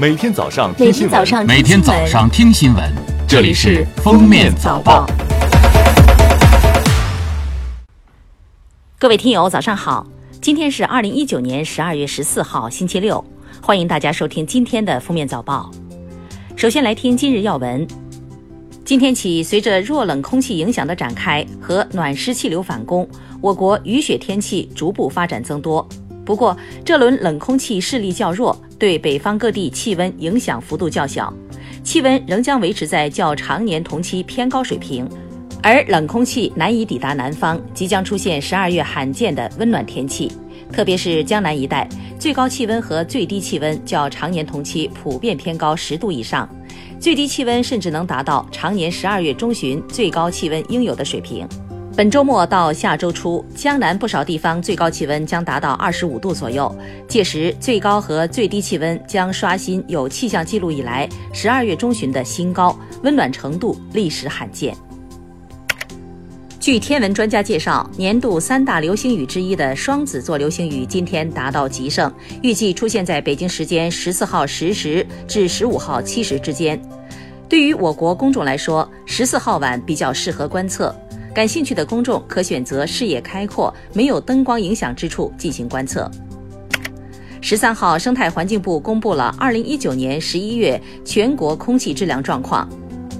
每天早上听新闻，每天早上听新闻，这里是《封面早报》。各位听友，早上好！今天是二零一九年十二月十四号，星期六，欢迎大家收听今天的《封面早报》。首先来听今日要闻。今天起，随着弱冷空气影响的展开和暖湿气流反攻，我国雨雪天气逐步发展增多。不过，这轮冷空气势力较弱，对北方各地气温影响幅度较小，气温仍将维持在较常年同期偏高水平。而冷空气难以抵达南方，即将出现十二月罕见的温暖天气，特别是江南一带，最高气温和最低气温较常年同期普遍偏高十度以上，最低气温甚至能达到常年十二月中旬最高气温应有的水平。本周末到下周初，江南不少地方最高气温将达到二十五度左右，届时最高和最低气温将刷新有气象记录以来十二月中旬的新高，温暖程度历史罕见。据天文专家介绍，年度三大流星雨之一的双子座流星雨今天达到极盛，预计出现在北京时间十四号十时至十五号七时之间。对于我国公众来说，十四号晚比较适合观测。感兴趣的公众可选择视野开阔、没有灯光影响之处进行观测。十三号，生态环境部公布了二零一九年十一月全国空气质量状况。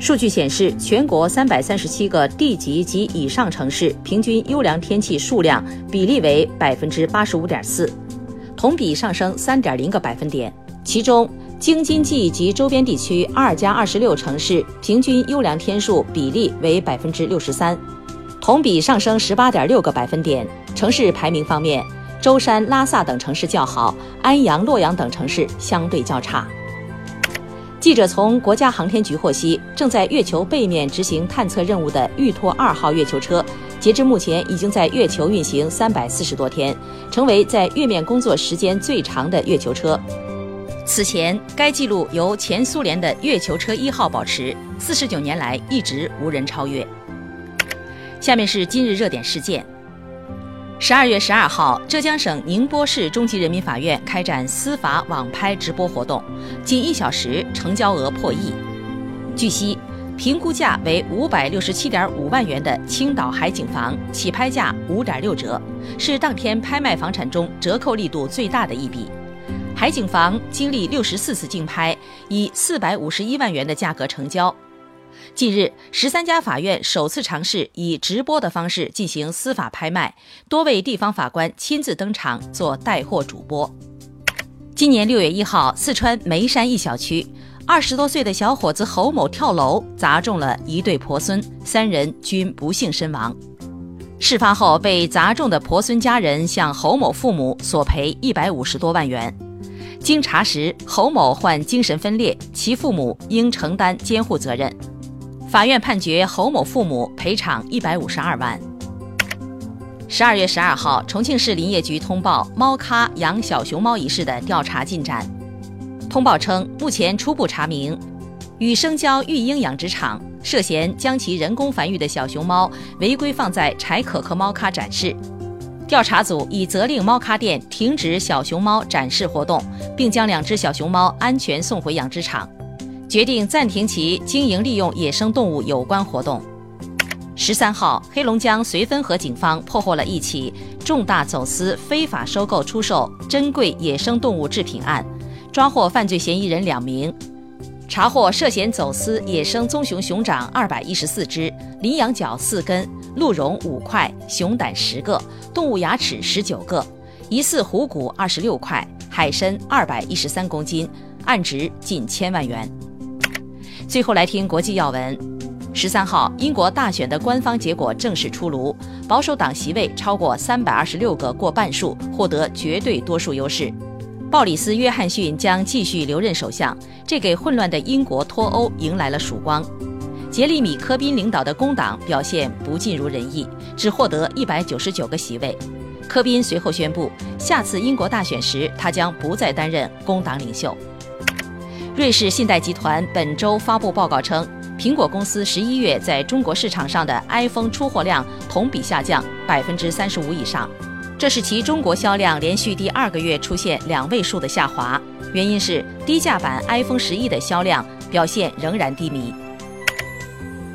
数据显示，全国三百三十七个地级及以上城市平均优良天气数量比例为百分之八十五点四，同比上升三点零个百分点。其中，京津冀及周边地区二加二十六城市平均优良天数比例为百分之六十三。同比上升十八点六个百分点。城市排名方面，舟山、拉萨等城市较好，安阳、洛阳等城市相对较差。记者从国家航天局获悉，正在月球背面执行探测任务的玉兔二号月球车，截至目前已经在月球运行三百四十多天，成为在月面工作时间最长的月球车。此前，该记录由前苏联的月球车一号保持，四十九年来一直无人超越。下面是今日热点事件。十二月十二号，浙江省宁波市中级人民法院开展司法网拍直播活动，仅一小时成交额破亿。据悉，评估价为五百六十七点五万元的青岛海景房起拍价五点六折，是当天拍卖房产中折扣力度最大的一笔。海景房经历六十四次竞拍，以四百五十一万元的价格成交。近日，十三家法院首次尝试以直播的方式进行司法拍卖，多位地方法官亲自登场做带货主播。今年六月一号，四川眉山一小区，二十多岁的小伙子侯某跳楼砸中了一对婆孙，三人均不幸身亡。事发后，被砸中的婆孙家人向侯某父母索赔一百五十多万元。经查实，侯某患精神分裂，其父母应承担监护责任。法院判决侯某父母赔偿一百五十二万。十二月十二号，重庆市林业局通报猫咖养小熊猫一事的调查进展。通报称，目前初步查明，与生椒育婴养殖场涉嫌将其人工繁育的小熊猫违规放在柴可可猫咖展示。调查组已责令猫咖店停止小熊猫展示活动，并将两只小熊猫安全送回养殖场。决定暂停其经营利用野生动物有关活动。十三号，黑龙江绥芬河警方破获了一起重大走私、非法收购、出售珍贵野生动物制品案，抓获犯罪嫌疑人两名，查获涉嫌走私野生棕熊熊掌二百一十四只、羚羊角四根、鹿茸五块、熊胆十个、动物牙齿十九个，疑似虎骨二十六块、海参二百一十三公斤，案值近千万元。最后来听国际要闻。十三号，英国大选的官方结果正式出炉，保守党席位超过三百二十六个，过半数，获得绝对多数优势。鲍里斯·约翰逊将继续留任首相，这给混乱的英国脱欧迎来了曙光。杰里米·科宾领导的工党表现不尽如人意，只获得一百九十九个席位。科宾随后宣布，下次英国大选时，他将不再担任工党领袖。瑞士信贷集团本周发布报告称，苹果公司十一月在中国市场上的 iPhone 出货量同比下降百分之三十五以上，这是其中国销量连续第二个月出现两位数的下滑。原因是低价版 iPhone 十一的销量表现仍然低迷。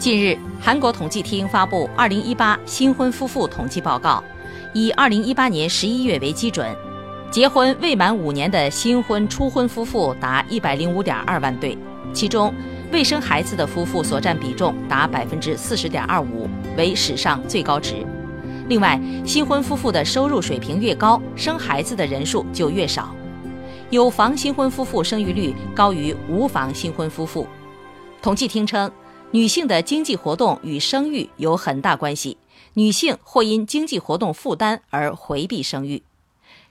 近日，韩国统计厅发布2018新婚夫妇统计报告，以2018年11月为基准，结婚未满五年的新婚初婚夫妇达105.2万对，其中未生孩子的夫妇所占比重达40.25%，为史上最高值。另外，新婚夫妇的收入水平越高，生孩子的人数就越少。有房新婚夫妇生育率高于无房新婚夫妇。统计厅称。女性的经济活动与生育有很大关系，女性或因经济活动负担而回避生育。